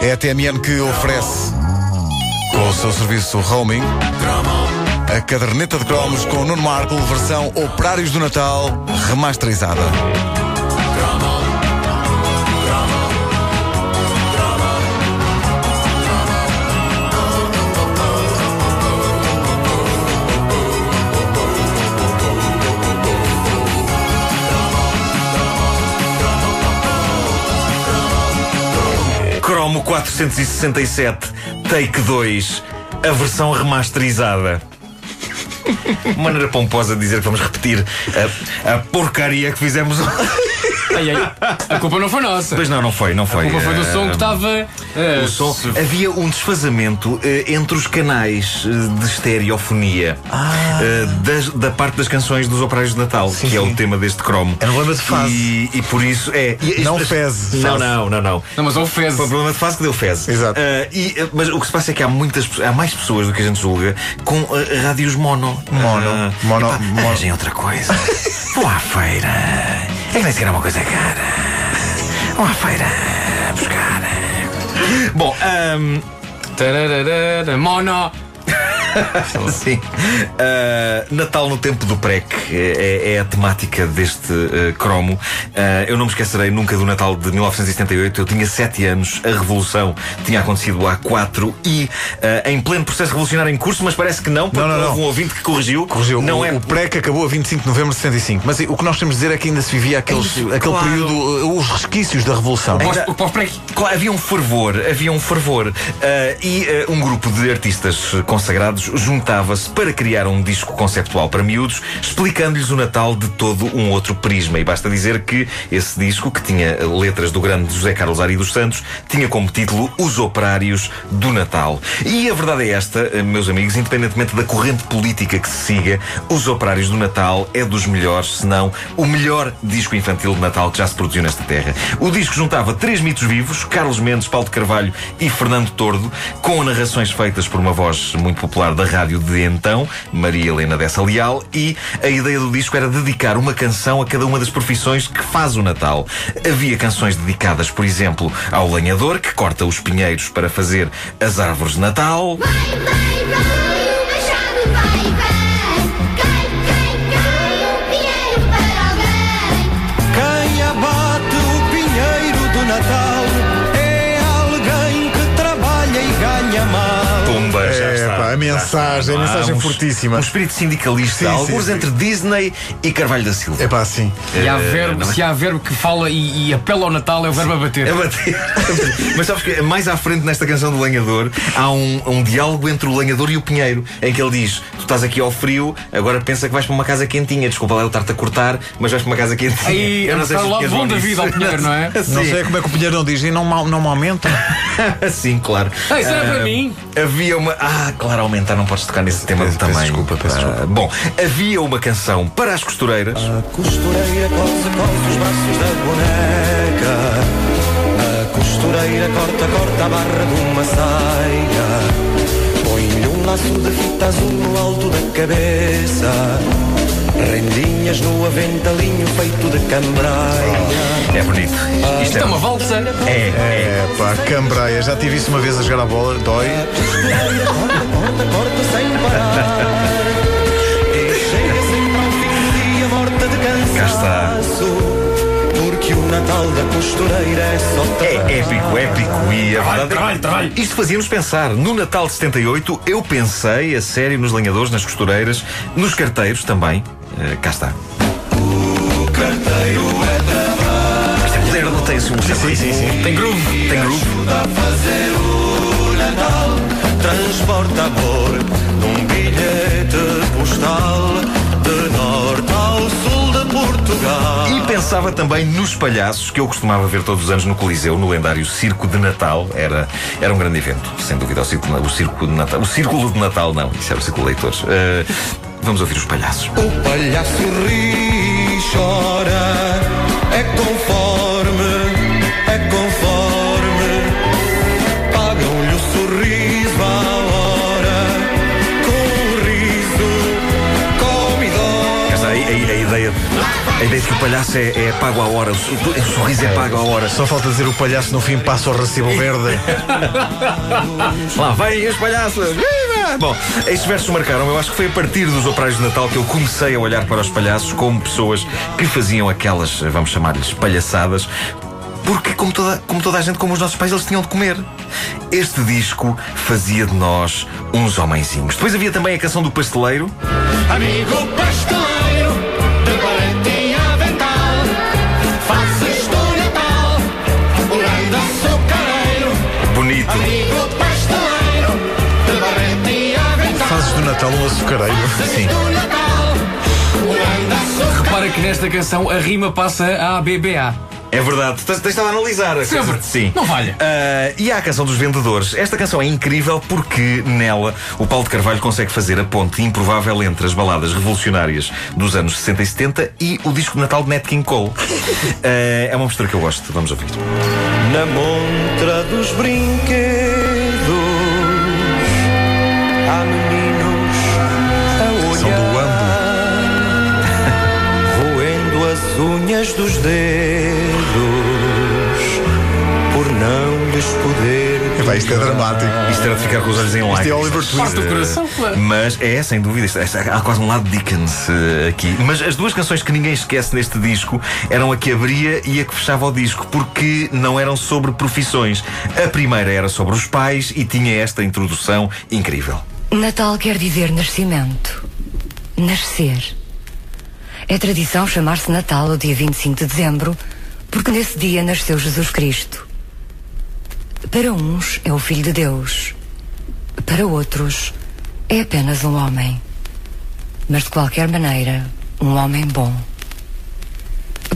É a TMN que oferece, com o seu serviço roaming, a caderneta de cromos com Nuno Marco, versão Operários do Natal, remasterizada. 467, Take 2, a versão remasterizada. Maneira pomposa de dizer que vamos repetir a, a porcaria que fizemos. Ai, ai, a culpa não foi nossa. Pois não, não foi, não foi. A culpa foi do som que estava. eh, O som- Havia um desfazamento eh, entre os canais eh, de estereofonia eh, das- da parte das canções dos Operários de Natal, que é o tema deste cromo. É um problema de fase. E, e por isso é. e- Não as- fezes. Não, não, não, não. Não, mas houve fezes. Foi um problema de fase que deu fezes. Exato. Ah, e, ah, mas o que se passa é que há muitas pe- há mais pessoas do que a gente julga com ah, rádios mono. Mono. Ah, Mono- mono. Arranjem outra coisa. Vão à feira. É que nem sequer é uma coisa cara. À feira buscar. Bom, ahm, Tararara, Mono. Sim. Uh, Natal no tempo do PREC é, é a temática deste uh, cromo. Uh, eu não me esquecerei nunca do Natal de 1978. Eu tinha 7 anos, a Revolução tinha acontecido há 4 e uh, em pleno processo revolucionário em curso, mas parece que não, porque Não, não, não. houve um ouvinte que corrigiu. Corrigiu. Não o, é. o PREC acabou a 25 de novembro de 65. Mas o que nós temos de dizer é que ainda se vivia aqueles, Isso, aquele claro. período, uh, os resquícios da Revolução. Pós- O pós-prec. Claro, havia um fervor, havia um fervor. Uh, e uh, um grupo de artistas consagrados juntava-se para criar um disco conceptual para miúdos, explicando-lhes o Natal de todo um outro prisma. E basta dizer que esse disco, que tinha letras do grande José Carlos Ari dos Santos, tinha como título Os Operários do Natal. E a verdade é esta, uh, meus amigos, independentemente da corrente política que se siga, Os Operários do Natal é dos melhores, se não o melhor disco infantil de Natal que já se produziu nesta terra. O disco juntava três mitos vivos, Carlos Mendes, Paulo de Carvalho e Fernando Tordo, com narrações feitas por uma voz muito popular da rádio de então, Maria Helena Dessa Leal, e a ideia do disco era dedicar uma canção a cada uma das profissões que faz o Natal. Havia canções dedicadas, por exemplo, ao lenhador, que corta os pinheiros para fazer as árvores de Natal. Vai, vai, vai, mensagem, a mensagem um, fortíssima. Um espírito sindicalista, Sim, alguns sim, sim. entre Disney e Carvalho da Silva. É pá, sim. E há Eh, verbo, é? se há verbo que fala e, e apela ao Natal, é o verbo a bater. É bater. Mas sabes que mais à frente nesta canção do lenhador há um, um diálogo entre o lenhador e o pinheiro em que ele diz: Tu estás aqui ao frio, agora pensa que vais para uma casa quentinha. Desculpa lá eu estar-te a cortar, mas vais para uma casa quentinha. Aí, eu não sei está se lá bom da vida ao pinheiro, não é? Não Sim. sei como é que o Pinheiro não diz e não, não me aumenta. Sim, claro. Ah, isso era Ah, para mim. Havia uma. Ah, claro, aumentar, não podes tocar nesse tema Peço- também. peço desculpa, peço Ah, desculpa. Bom, havia uma canção para as costureiras. A costureira os braços da boneca. A costureira corta, corta a barra de uma saia. Põe-lhe um laço de fita azul no alto da cabeça. Rendinhas no aventalinho feito de cambraia. É bonito. Isto é uma valsa. É, é. É pá, cambreia. Já tive isso uma vez a jogar a bola, dói. Corta, corta, corta sem parar. Chega sempre ao fim do dia morta de Cá está. cansaço. Porque o Natal da costureira é só É épico, épico e a verdade é trabalho, trabalho. Isto fazia-nos pensar. No Natal de 78, eu pensei a sério nos lenhadores, nas costureiras, nos carteiros também. Eh, cá está. O carteiro é trabalho. Isto é moderno, tem um sim, sim, sim. Tem groove. Tem groove. Transporta amor num bilhete postal de norte ao sul de Portugal. E pensava também nos palhaços que eu costumava ver todos os anos no Coliseu, no lendário Circo de Natal. Era, era um grande evento, sem dúvida, o Circo, o circo de Natal. O Círculo de Natal, não, isso era o Círculo de Leitores. Eh, vamos ouvir os palhaços. O palhaço ri e chora, é conforme, é conforme. Pagam-lhe o sorriso à hora, com o riso, come e Cá está, a, a- a ideia de. A ideia de que o palhaço é, é pago à hora, o sorriso é pago à hora. Só falta dizer o palhaço no fim passa o recibo verde. Lá vem os palhaços! Viva! Bom, estes versos marcaram. Eu acho que foi a partir dos operários de Natal que eu comecei a olhar para os palhaços como pessoas que faziam aquelas, vamos chamar-lhes, palhaçadas. Porque, como toda, como toda a gente, como os nossos pais, eles tinham de comer. Este disco fazia de nós uns homenzinhos. Depois havia também a canção do pasteleiro. Amigo pasteleiro, Natal um açucareiro. Sim. Repara que nesta canção a rima passa a ABBA. É verdade. Estado a analisar. a Sempre. coisa. Sim. Não falha. Ah, e há a canção dos vendedores. Esta canção é incrível porque nela o Paulo de Carvalho consegue fazer a ponte improvável entre as baladas revolucionárias dos anos 60 e 70 e o disco de Natal de Nat King Cole. Ah, é uma mistura que eu gosto. Vamos ouvir. Na montra dos brinquedos unhas dos dedos por não lhes poder. Epá, isto é dramático. Isto era de ficar com os olhos em lágrimas. Isto é Oliver Twist. Do coração, claro. Mas é, sem dúvida, isto- isto- há quase um lado Dickens eh, aqui. Mas as duas canções que ninguém esquece neste disco eram a que abria e a que fechava o disco, porque não eram sobre profissões. A primeira era sobre os pais e tinha esta introdução incrível. Natal quer dizer nascimento. Nascer. É tradição chamar-se Natal o dia 25 de dezembro, porque nesse dia nasceu Jesus Cristo. Para uns é o Filho de Deus. Para outros é apenas um homem. Mas de qualquer maneira, um homem bom.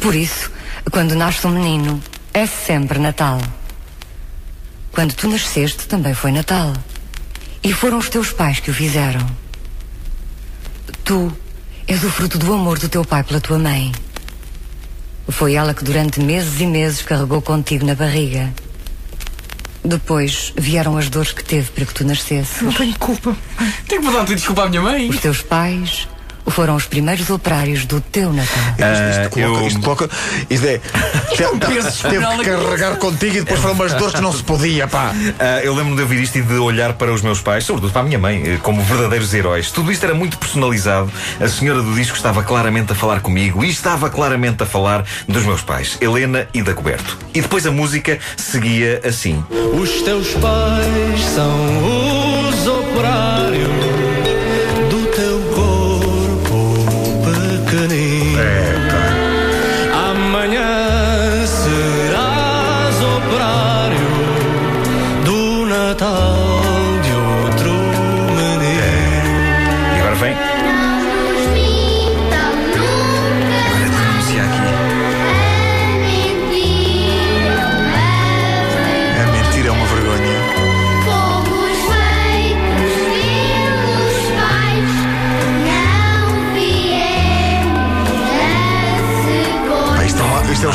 Por isso, quando nasce um menino, é sempre Natal. Quando tu nasceste, também foi Natal. E foram os teus pais que o fizeram. Tu és o fruto do amor do teu pai pela tua mãe. Foi ela que durante meses e meses carregou contigo na barriga. Depois vieram as dores que teve para que tu nascesses. Não tenho culpa. Tenho que mandar pedir desculpa à minha mãe. Os teus pais foram os primeiros operários do teu Natal. Isto, isto coloca, eu- isto coloca. Isto é. um peso teve espinal que na carregar contigo e depois foram umas dores que não se podia, pá. Ah, eu lembro-me de ouvir isto e de olhar para os meus pais, sobretudo para a minha mãe, eh, como verdadeiros heróis. Tudo isto era muito personalizado. A senhora do disco estava claramente a falar comigo e estava claramente a falar dos meus pais, Helena e Dagoberto. E depois a música seguia assim. Os teus pais são os operários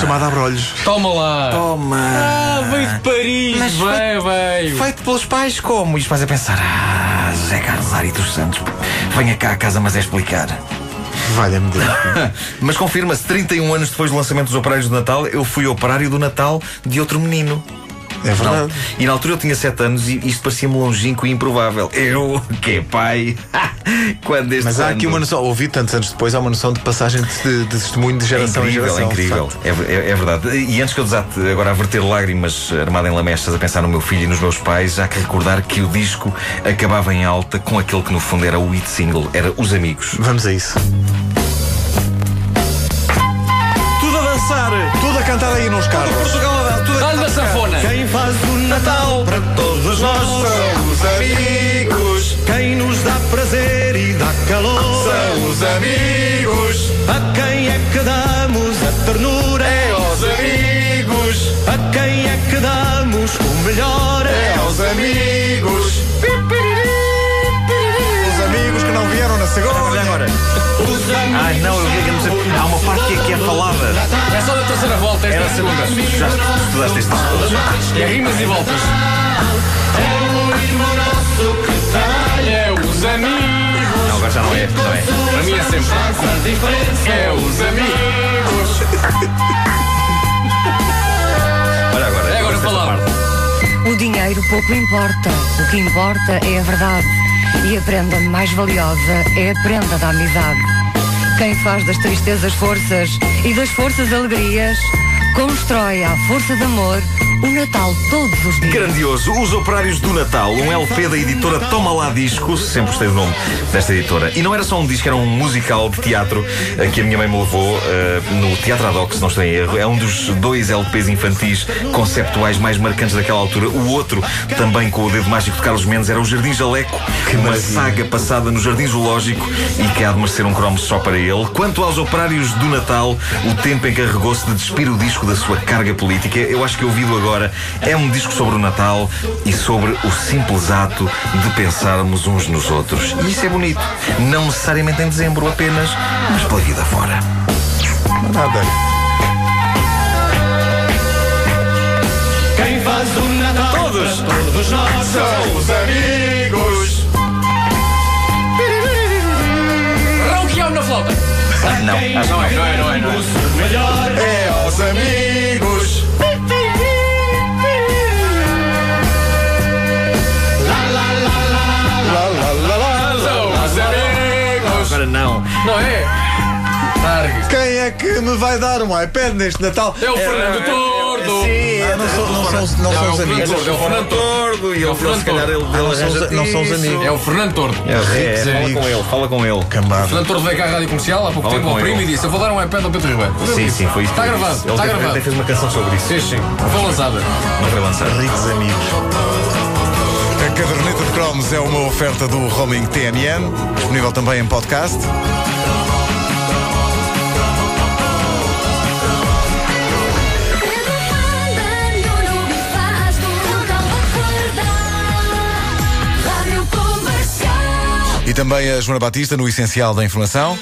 chamado abrolhos. Toma lá. Toma! Ah, veio de Paris. Mas Veio, veio. Feito pelos pais, como? E os pais a pensar: Ah, José Carlos Ari dos Santos, venha cá a casa, mas é explicar. Valha-me Deus. Mas confirma-se, 31 anos depois do lançamento dos Operários do Natal, eu fui operário do Natal de outro menino. É verdade. E na altura eu tinha 7 anos e isto parecia-me longínquo e improvável. Eu, que é pai, quando este Mas há aqui ano- uma noção, ouvi tantos anos depois, há uma noção de passagem de, de testemunho de É geração incrível, em geração. é incrível. É, é- é verdade. E antes que eu desate agora a verter lágrimas armado em lamechas a pensar no meu filho e nos meus pais, há que recordar que o disco acabava em alta com aquele que no fundo era o hit single, era Os Amigos. Vamos a isso. Dançar! Tudo a cantar aí nos carros. Portugal a dar, tudo a Dá-lhe sanfona. Quem faz o Natal para todos nós são os amigos. Quem nos dá prazer e dá calor são os amigos. A quem é que damos a ternura é aos amigos. A quem é que damos o melhor é aos amigos. Segunda. agora. Ai não, eu vi que há uma parte que é, que é falada. É só da terceira volta, esta Era é a segunda. Já estudaste este disco. É rimas e voltas. é o irmão nosso que trabalha. É os amigos. Não, agora já não é. Não é. Para mim é sempre. É os amigos. Olha agora. É agora parte. O dinheiro pouco importa. O que importa é a verdade. E a prenda mais valiosa é a prenda da amizade. Quem faz das tristezas forças e das forças alegrias, constrói à força de amor o Natal todos os dias. Grandioso, Os Operários do Natal, um LP da editora Toma Lá Discos, sempre gostei do nome desta editora. E não era só um disco, era um musical de teatro eh, que a minha mãe me levou eh, no Teatro Adoc, se não estou em erro. É um dos dois LPs infantis conceptuais mais marcantes daquela altura. O outro, também com o dedo mágico de Carlos Mendes, era o Jardim Jaleco, uma saga passada no Jardim Zoológico e que há de merecer um cromo só para ele. Quanto aos Operários do Natal, o tempo encarregou-se de despir o disco da sua carga política. Eu acho que ouvido agora é um disco sobre o Natal e sobre o simples ato de pensarmos uns nos outros. E isso é bonito. Não necessariamente em dezembro apenas, mas pela vida fora. Nada. Quem faz o Natal Todos. todos nós são os amigos. Não, Não é, não é, não é. Não é. O melhor É aos amigos. Agora não. Não é? Largue. Quem é que me vai dar um iPad neste Natal? É o Fernando Tordo. Sim, Ah, não, são, não, são, não são é os amigos. Tordo. É o Fernando Tordo. E É o ele, Fernando se calhar, ele, Tordo. ele não são os- arranja-te não são os isso. amigos. É o Fernando Tordo. É, é, fala amigos. com ele, fala com ele. Cambada. Fernando Tordo veio cá à rádio comercial há pouco Fala tempo ao primo e disse: Eu vou dar um iPad ao Pedro Ribeiro. Sim, sim, foi isso. Está que ele gravado, disse. Ele está teve- gravado. Até fez uma canção sobre isso. Sim, sim. Foi lançada. Não foi lançada. Ricos amigos. A caderneta de cromos é uma oferta do Roaming TNN, disponível também em podcast. Também a Joana Batista no Essencial da Informação.